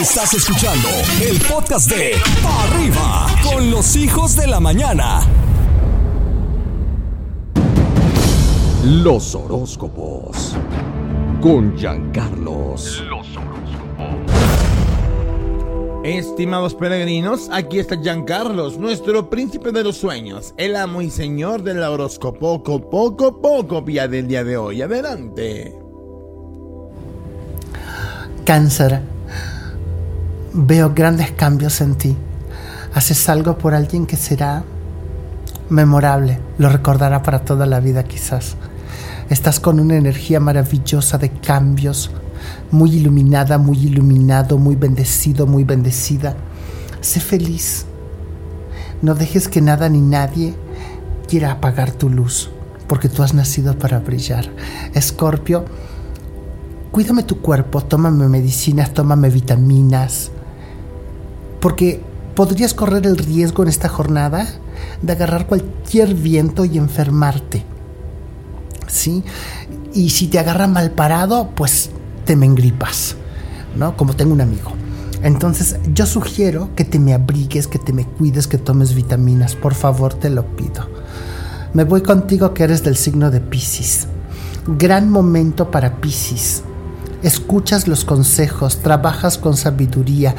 Estás escuchando el podcast de Pa' Arriba con los hijos de la mañana. Los horóscopos con Giancarlos. Los Estimados peregrinos, aquí está Giancarlos, nuestro príncipe de los sueños, el amo y señor del horóscopo poco, poco, poco, vía del día de hoy. Adelante. Cáncer, veo grandes cambios en ti. Haces algo por alguien que será memorable, lo recordará para toda la vida quizás. Estás con una energía maravillosa de cambios, muy iluminada, muy iluminado, muy bendecido, muy bendecida. Sé feliz. No dejes que nada ni nadie quiera apagar tu luz, porque tú has nacido para brillar. Escorpio, cuídame tu cuerpo, tómame medicinas, tómame vitaminas, porque podrías correr el riesgo en esta jornada de agarrar cualquier viento y enfermarte. ¿Sí? Y si te agarra mal parado, pues te me engripas, ¿no? Como tengo un amigo. Entonces yo sugiero que te me abrigues, que te me cuides, que tomes vitaminas, por favor te lo pido. Me voy contigo que eres del signo de Pisces. Gran momento para Pisces. Escuchas los consejos, trabajas con sabiduría,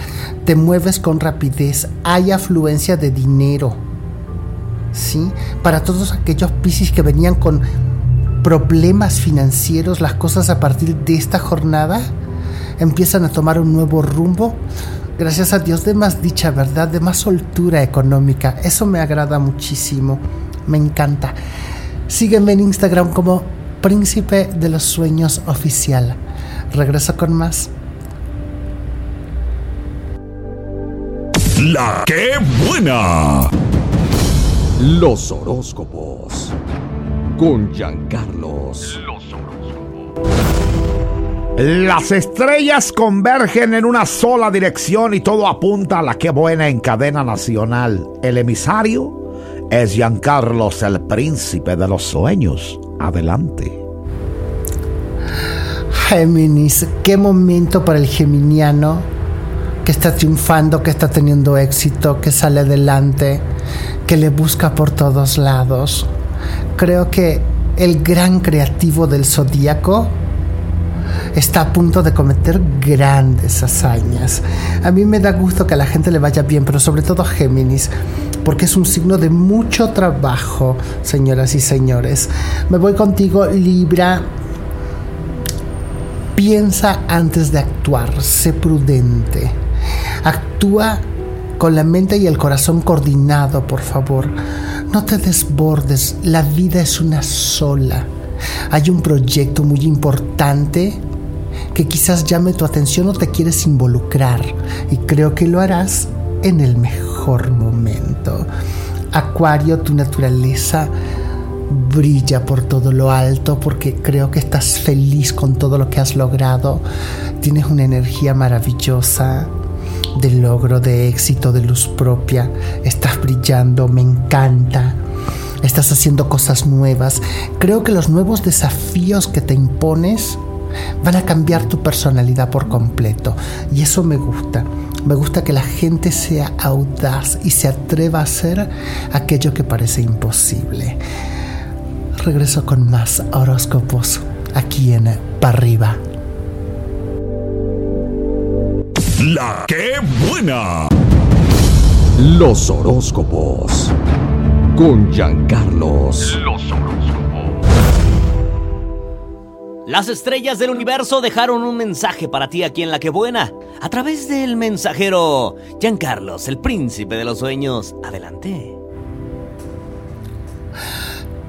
te mueves con rapidez, hay afluencia de dinero. ¿Sí? Para todos aquellos Pisces que venían con problemas financieros, las cosas a partir de esta jornada empiezan a tomar un nuevo rumbo. Gracias a Dios de más dicha, ¿verdad? De más soltura económica. Eso me agrada muchísimo. Me encanta. Sígueme en Instagram como Príncipe de los Sueños Oficial. Regreso con más. La que buena. Los horóscopos con Giancarlos. Las estrellas convergen en una sola dirección y todo apunta a la que buena en cadena nacional. El emisario es Giancarlos, el príncipe de los sueños. Adelante. Géminis, qué momento para el geminiano que está triunfando, que está teniendo éxito, que sale adelante, que le busca por todos lados creo que el gran creativo del zodíaco está a punto de cometer grandes hazañas. A mí me da gusto que a la gente le vaya bien, pero sobre todo a Géminis, porque es un signo de mucho trabajo, señoras y señores. Me voy contigo, Libra. Piensa antes de actuar, sé prudente. Actúa con la mente y el corazón coordinado, por favor. No te desbordes, la vida es una sola. Hay un proyecto muy importante que quizás llame tu atención o te quieres involucrar y creo que lo harás en el mejor momento. Acuario, tu naturaleza brilla por todo lo alto porque creo que estás feliz con todo lo que has logrado. Tienes una energía maravillosa de logro, de éxito, de luz propia. Estás brillando, me encanta. Estás haciendo cosas nuevas. Creo que los nuevos desafíos que te impones van a cambiar tu personalidad por completo. Y eso me gusta. Me gusta que la gente sea audaz y se atreva a hacer aquello que parece imposible. Regreso con más horóscopos aquí en Parriba. La que buena. Los horóscopos con Giancarlos. Los horóscopos. Las estrellas del universo dejaron un mensaje para ti aquí en La que buena, a través del mensajero Giancarlos, el príncipe de los sueños. Adelante.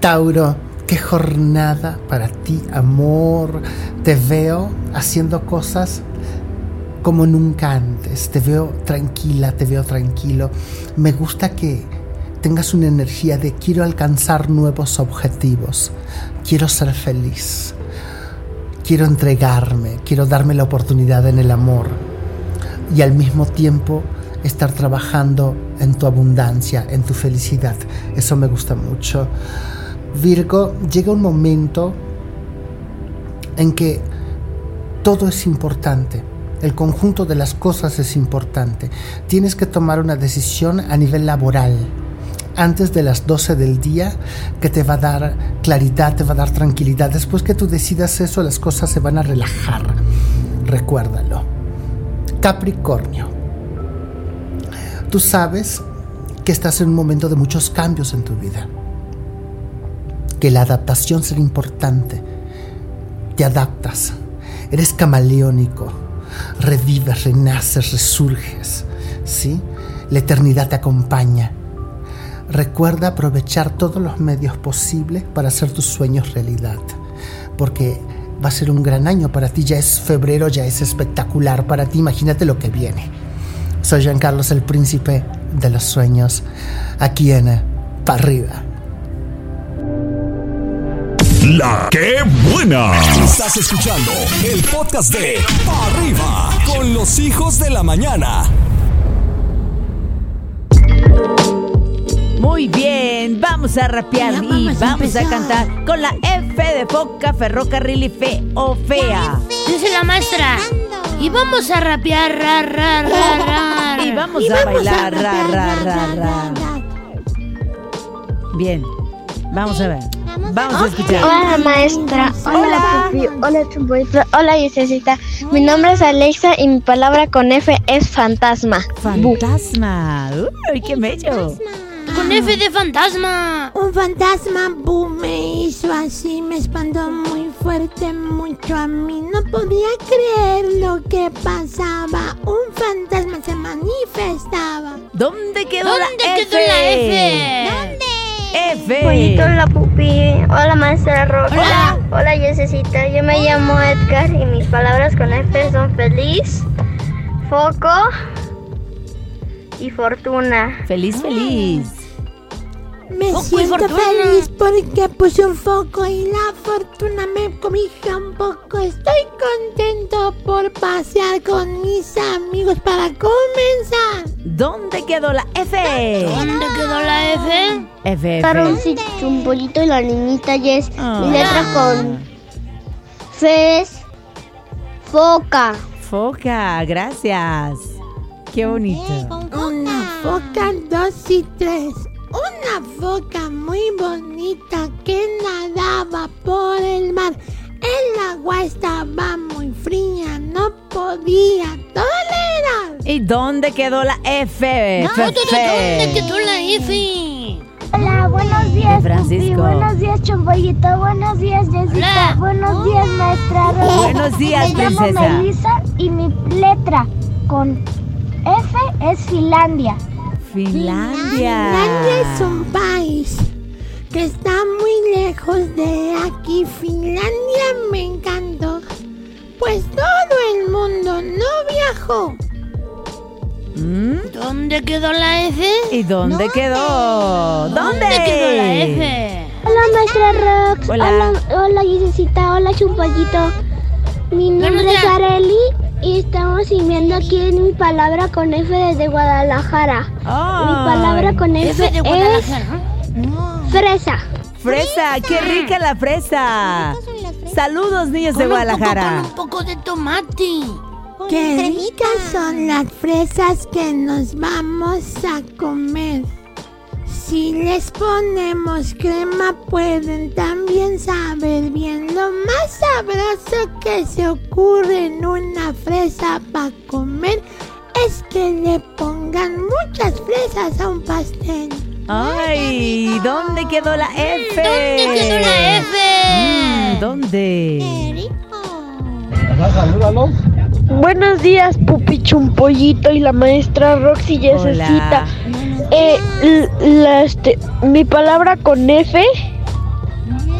Tauro, qué jornada para ti, amor. Te veo haciendo cosas como nunca antes. Te veo tranquila, te veo tranquilo. Me gusta que tengas una energía de quiero alcanzar nuevos objetivos, quiero ser feliz, quiero entregarme, quiero darme la oportunidad en el amor y al mismo tiempo estar trabajando en tu abundancia, en tu felicidad. Eso me gusta mucho. Virgo, llega un momento en que todo es importante El conjunto de las cosas es importante. Tienes que tomar una decisión a nivel laboral antes de las 12 del día que te va a dar claridad, te va a dar tranquilidad. Después que tú decidas eso, las cosas se van a relajar. Recuérdalo. Capricornio. Tú sabes que estás en un momento de muchos cambios en tu vida. Que la adaptación será importante. Te adaptas. Eres camaleónico. Revives, renaces, resurges. ¿Sí? La eternidad te acompaña. Recuerda aprovechar todos los medios posibles para hacer tus sueños realidad. Porque va a ser un gran año para ti. Ya es febrero, ya es espectacular para ti. Imagínate lo que viene. Soy Jean Carlos, el príncipe de los sueños, aquí en Pa' Arriba. La que buena. Estás escuchando el podcast de Pa' Arriba con los hijos de la mañana. Muy bien, vamos a rapear Ya y vamos a vamos a, empezar. cantar con la F de foca, ferrocarril y fe o fea. Dice la maestra. Y vamos a rapear, ra, ra, ra, ra. Y vamos Y a vamos bailar, rapear, ra, ra, ra, ra, ra. ra. Bien, vamos a ver. Vamos a escuchar. Hola maestra, Hola. hola Pupi, hola Chumboito, hola Yesecita. Mi nombre es Alexa y mi palabra con F es fantasma. Bu. Fantasma. Uy, qué bello. Con F de fantasma. Un fantasma boom me hizo así, me espantó muy fuerte, mucho a mí. No podía creer lo que pasaba. Un fantasma se manifestaba. ¿Dónde quedó ¿Dónde la F? quedó la F? F. Pollito, hola Hola maestra Rock, Hola. hola Yesecita. Yo me llamo Edgar y mis palabras con F son feliz, foco y fortuna. Feliz, feliz. Me Foco siento feliz porque puse un foco y la fortuna me cobija un poco. Estoy contento por pasear con mis amigos para comenzar. ¿Dónde quedó la F? ¿Dónde quedó la F? F. F. sí, Chumbollito y la niñita Yes. Ah. Mi letra con F es foca. Foca, gracias. Qué bonito. Una foca, dos y tres. Una foca muy bonita que nadaba por el mar. El agua estaba muy no podía tolerar. ¿Y dónde quedó la F? No, ¿Dónde quedó la F? Hola, buenos días, Francisco. Pupi. Buenos días, Chumbollito. Buenos días, Jessica. Hola. Buenos días, maestra Rosa. Buenos días, Me llamo princesa. Melissa y mi letra con F es Finlandia. Finlandia. Finlandia es un país que está muy lejos de aquí. Finlandia me encantó, pues todo el mundo no viajó. ¿Mm? ¿Dónde quedó la F? ¿Y dónde quedó? ¿Dónde? ¿Dónde quedó la F? Hola, maestra Rox. Hola. Hola, hola Gisecita. Hola, Chumpollito. Mi nombre es. Areli y estamos sirviendo aquí en mi palabra con F desde Guadalajara. Mi Ay, palabra con F, F de es Guadalajara. fresa. Fresa, qué rica la fresa. Saludos, niños de Con un poco- Guadalajara. Con un poco de tomate. Qué ricas son las fresas que nos vamos a comer. Si les ponemos crema pueden también saber bien. Lo más sabroso que se ocurre en una fresa para comer es que le pongan muchas fresas a un pastel. Ay, ¿dónde quedó la F? ¿Dónde quedó la F? ¿Dónde? Buenos días, Pupi Chumpollito y la maestra Roxy Hola. Eh, la, este, mi palabra con F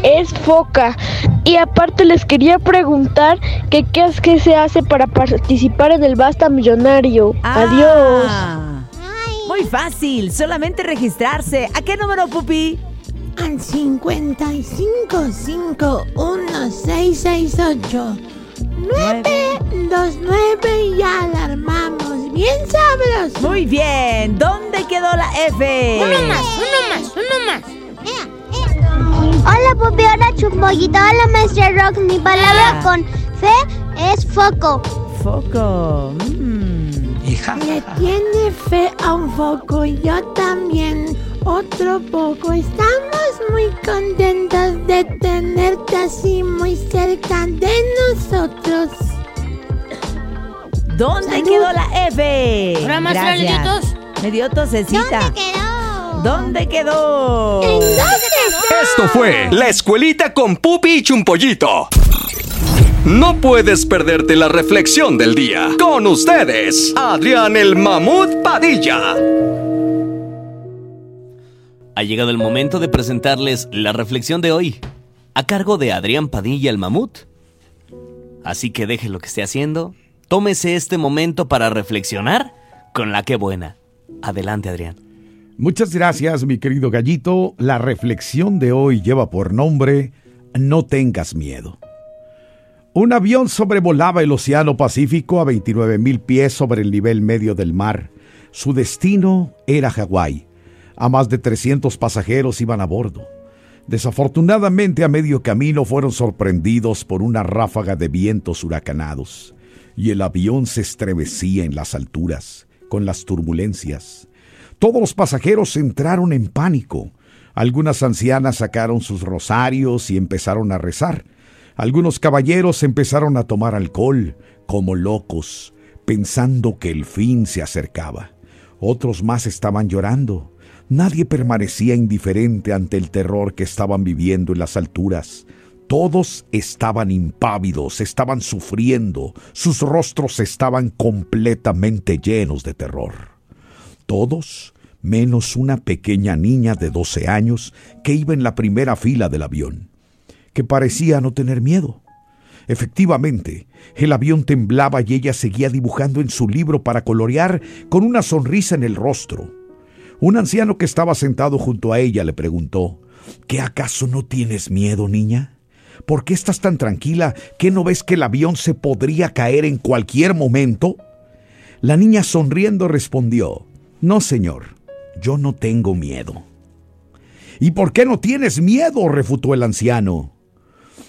es foca. Y aparte les quería preguntar que qué es que se hace para participar en el Basta Millonario. Adiós. Ah, Muy fácil, solamente registrarse. ¿A qué número, Pupi? Al 55516668 929 y alarmamos bien sabroso. Muy bien, ¿dónde quedó la F? Uno más, uno más, uno más. Hola, Pupi, hola, Chumpollito, hola, maestra Rox. Mi palabra con F es foco. foco. Mm. Le tiene fe a un foco y yo también otro poco. Estamos muy contentos de tenerte así muy cerca de nosotros. ¿Dónde Salud. quedó la F? Ahora, maestra, ¿le dio Gracias. tos? Me dio tosecita. ¿Dónde quedó? ¿Dónde quedó? ¿En dónde quedó? Esto fue La Escuelita con Pupi y Chumpollito. No puedes perderte la reflexión del día. Con ustedes, Adrián el Mamut Padilla. Ha llegado el momento de presentarles la reflexión de hoy, a cargo de Adrián Padilla el Mamut. Así que deje lo que esté haciendo, tómese este momento para reflexionar con la que buena. Adelante, Adrián. Muchas gracias, mi querido gallito. La reflexión de hoy lleva por nombre No tengas miedo. Un avión sobrevolaba el Océano Pacífico a 29 mil pies sobre el nivel medio del mar. Su destino era Hawái. A más de 300 pasajeros iban a bordo. Desafortunadamente, a medio camino fueron sorprendidos por una ráfaga de vientos huracanados, y el avión se estremecía en las alturas, con las turbulencias. Todos los pasajeros entraron en pánico. Algunas ancianas sacaron sus rosarios y empezaron a rezar. Algunos caballeros empezaron a tomar alcohol, como locos, pensando que el fin se acercaba. Otros más estaban llorando. Nadie permanecía indiferente ante el terror que estaban viviendo en las alturas. Todos estaban impávidos, estaban sufriendo, sus rostros estaban completamente llenos de terror. Todos menos una pequeña niña de 12 años que iba en la primera fila del avión, que parecía no tener miedo. Efectivamente, el avión temblaba y ella seguía dibujando en su libro para colorear con una sonrisa en el rostro. Un anciano que estaba sentado junto a ella le preguntó, ¿Qué acaso no tienes miedo, niña? ¿Por qué estás tan tranquila? ¿Qué no ves que el avión se podría caer en cualquier momento? La niña sonriendo respondió, No, señor, yo no tengo miedo. ¿Y por qué no tienes miedo? refutó el anciano.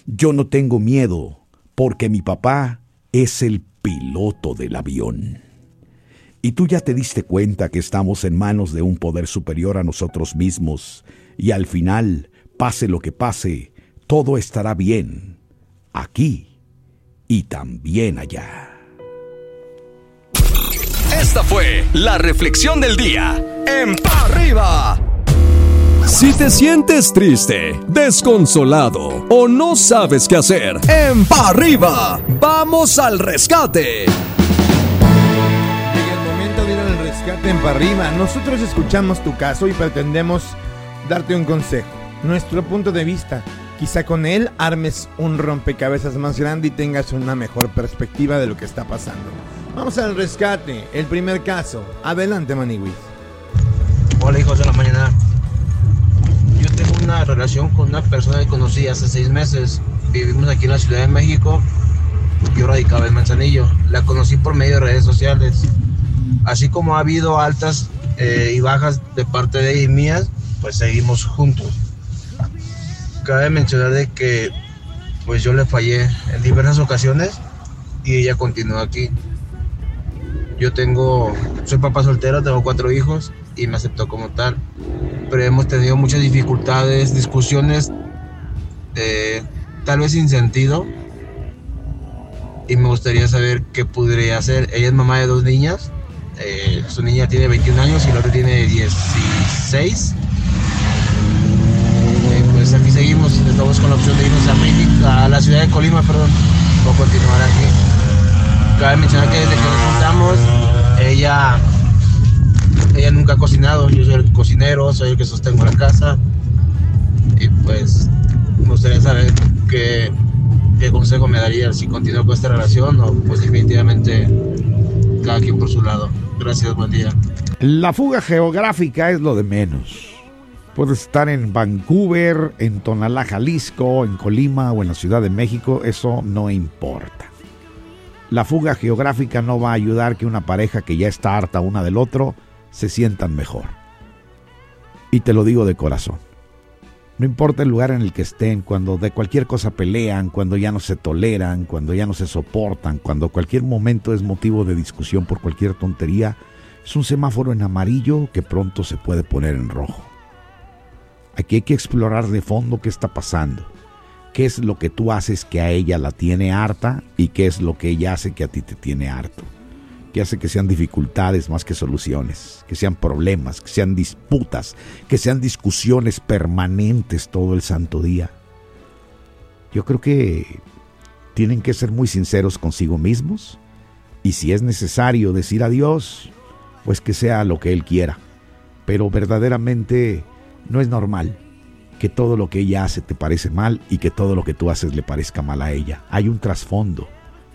Yo no tengo miedo porque mi papá es el piloto del avión. Y tú ya te diste cuenta que estamos en manos de un poder superior a nosotros mismos y al final, pase lo que pase, todo estará bien, aquí y también allá. Esta fue la reflexión del día en Pa' Arriba. Si te sientes triste, desconsolado o no sabes qué hacer, en Pa' Arriba, vamos al rescate. Llega el momento de ir al rescate en Parriba. Nosotros escuchamos tu caso y pretendemos darte un consejo, nuestro punto de vista. Quizá con él armes un rompecabezas más grande y tengas una mejor perspectiva de lo que está pasando. Vamos al rescate, el primer caso. Adelante, Maniwis. Hola hijos de la mañana. Yo tengo una relación con una persona que conocí hace seis meses. Vivimos aquí en la Ciudad de México. Yo radicaba en Manzanillo. La conocí por medio de redes sociales. Así como ha habido altas eh, y bajas de parte de y mías, pues seguimos juntos. Cabe mencionar de que pues yo le fallé en diversas ocasiones y ella continúa aquí. Yo tengo, soy papá soltero, tengo cuatro hijos y me aceptó como tal. Pero hemos tenido muchas dificultades, discusiones, tal vez sin sentido. Y me gustaría saber qué podría hacer. Ella es mamá de dos niñas. Eh, su niña tiene 21 años y la otra tiene 16. Eh, pues aquí seguimos, estamos con la opción de irnos a la ciudad de Colima, perdón, o continuar aquí. Cabe mencionar que desde que nos juntamos, ella, ella nunca ha cocinado, yo soy el cocinero, soy el que sostengo la casa. Y pues me gustaría saber qué, qué consejo me daría si continúo con esta relación o pues definitivamente cada quien por su lado. Gracias, buen día. La fuga geográfica es lo de menos. Puedes estar en Vancouver, en Tonalá, Jalisco, en Colima o en la Ciudad de México, eso no importa. La fuga geográfica no va a ayudar que una pareja que ya está harta una del otro se sientan mejor. Y te lo digo de corazón. No importa el lugar en el que estén, cuando de cualquier cosa pelean, cuando ya no se toleran, cuando ya no se soportan, cuando cualquier momento es motivo de discusión por cualquier tontería, es un semáforo en amarillo que pronto se puede poner en rojo. Aquí hay que explorar de fondo qué está pasando, qué es lo que tú haces que a ella la tiene harta y qué es lo que ella hace que a ti te tiene harto que hace que sean dificultades más que soluciones, que sean problemas, que sean disputas, que sean discusiones permanentes todo el santo día. Yo creo que tienen que ser muy sinceros consigo mismos y si es necesario decir adiós, pues que sea lo que él quiera. Pero verdaderamente no es normal que todo lo que ella hace te parece mal y que todo lo que tú haces le parezca mal a ella. Hay un trasfondo,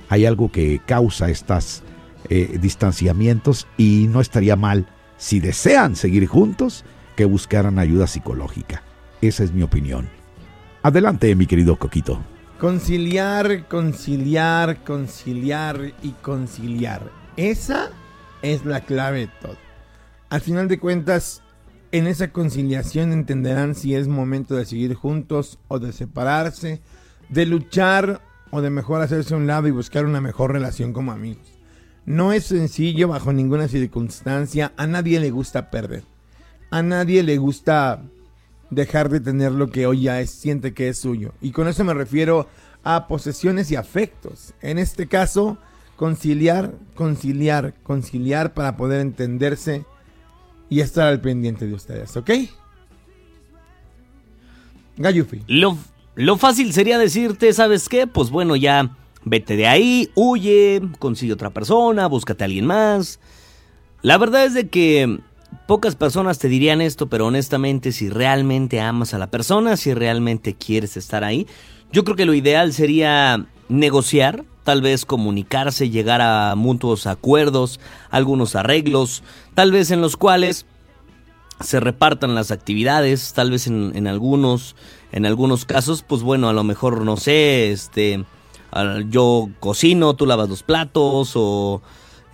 hay algo que causa estas eh, distanciamientos y no estaría mal, si desean seguir juntos, que buscaran ayuda psicológica. Esa es mi opinión. Adelante, mi querido Coquito. Conciliar, conciliar, conciliar y conciliar. Esa es la clave de todo. Al final de cuentas, en esa conciliación entenderán si es momento de seguir juntos o de separarse, de luchar o de mejor hacerse a un lado y buscar una mejor relación como amigos. No es sencillo bajo ninguna circunstancia. A nadie le gusta perder. A nadie le gusta dejar de tener lo que hoy ya es, siente que es suyo. Y con eso me refiero a posesiones y afectos. En este caso, conciliar, conciliar, conciliar para poder entenderse y estar al pendiente de ustedes, ¿ok? Gayufi. Lo, lo fácil sería decirte, ¿sabes qué? Pues bueno, ya Vete de ahí, huye, consigue otra persona, búscate a alguien más. La verdad es de que pocas personas te dirían esto, pero honestamente si realmente amas a la persona, si realmente quieres estar ahí, yo creo que lo ideal sería negociar, tal vez comunicarse, llegar a mutuos acuerdos, algunos arreglos, tal vez en los cuales se repartan las actividades, tal vez en, en algunos, en algunos casos, pues bueno, a lo mejor no sé, este yo cocino, tú lavas los platos o...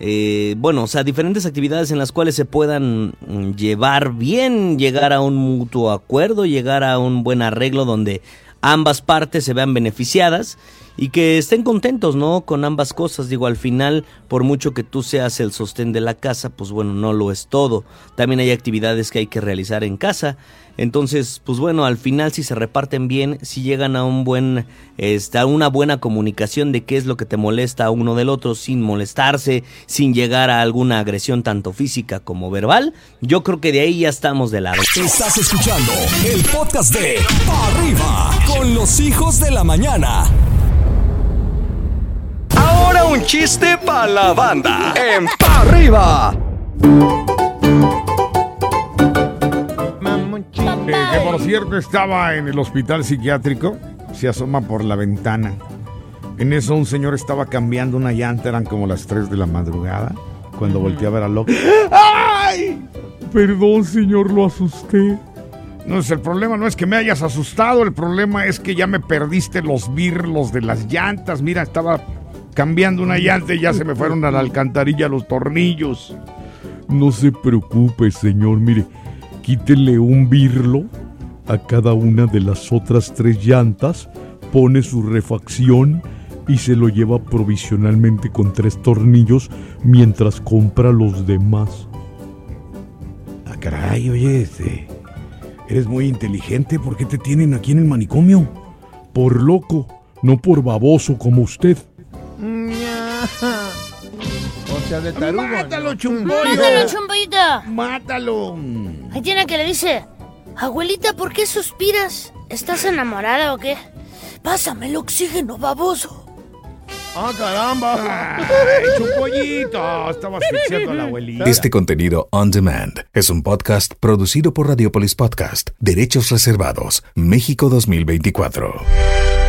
Eh, bueno, o sea, diferentes actividades en las cuales se puedan mm, llevar bien, llegar a un mutuo acuerdo, llegar a un buen arreglo donde ambas partes se vean beneficiadas y que estén contentos, ¿no? Con ambas cosas. Digo, al final, por mucho que tú seas el sostén de la casa, pues bueno, no lo es todo. También hay actividades que hay que realizar en casa. Entonces, pues bueno, al final si se reparten bien, si llegan a un buen, a una buena comunicación de qué es lo que te molesta a uno del otro sin molestarse, sin llegar a alguna agresión tanto física como verbal, yo creo que de ahí ya estamos de lado. Estás escuchando el podcast de Arriba con los hijos de la mañana. Ahora un chiste para la banda en Pa Arriba. Eh, que por cierto estaba en el hospital psiquiátrico, se asoma por la ventana. En eso un señor estaba cambiando una llanta, eran como las 3 de la madrugada, cuando volteé a ver a Loki. ¡Ay! Perdón, señor, lo asusté. No es el problema, no es que me hayas asustado, el problema es que ya me perdiste los birlos de las llantas. Mira, estaba cambiando una llanta y ya se me fueron a la alcantarilla los tornillos. No se preocupe, señor, mire, quítele un birlo a cada una de las otras tres llantas, pone su refacción y se lo lleva provisionalmente con tres tornillos mientras compra los demás. Ah, caray, oye, este, eres muy inteligente. ¿Por qué te tienen aquí en el manicomio? Por loco, no por baboso como usted. Sea, de tarugo. ¡Mátalo, chumbollo! ¡Mátalo, chumbollito! ¡Mátalo! Hay tiene que le dice, abuelita, ¿por qué suspiras? ¿Estás enamorada o qué? Pásame el oxígeno, baboso. ¡Ah, caramba! ¡Ay! Estaba asfixiando a la abuelita. Este contenido on demand es un podcast producido por Radiopolis Podcast, Derechos Reservados, México 2024.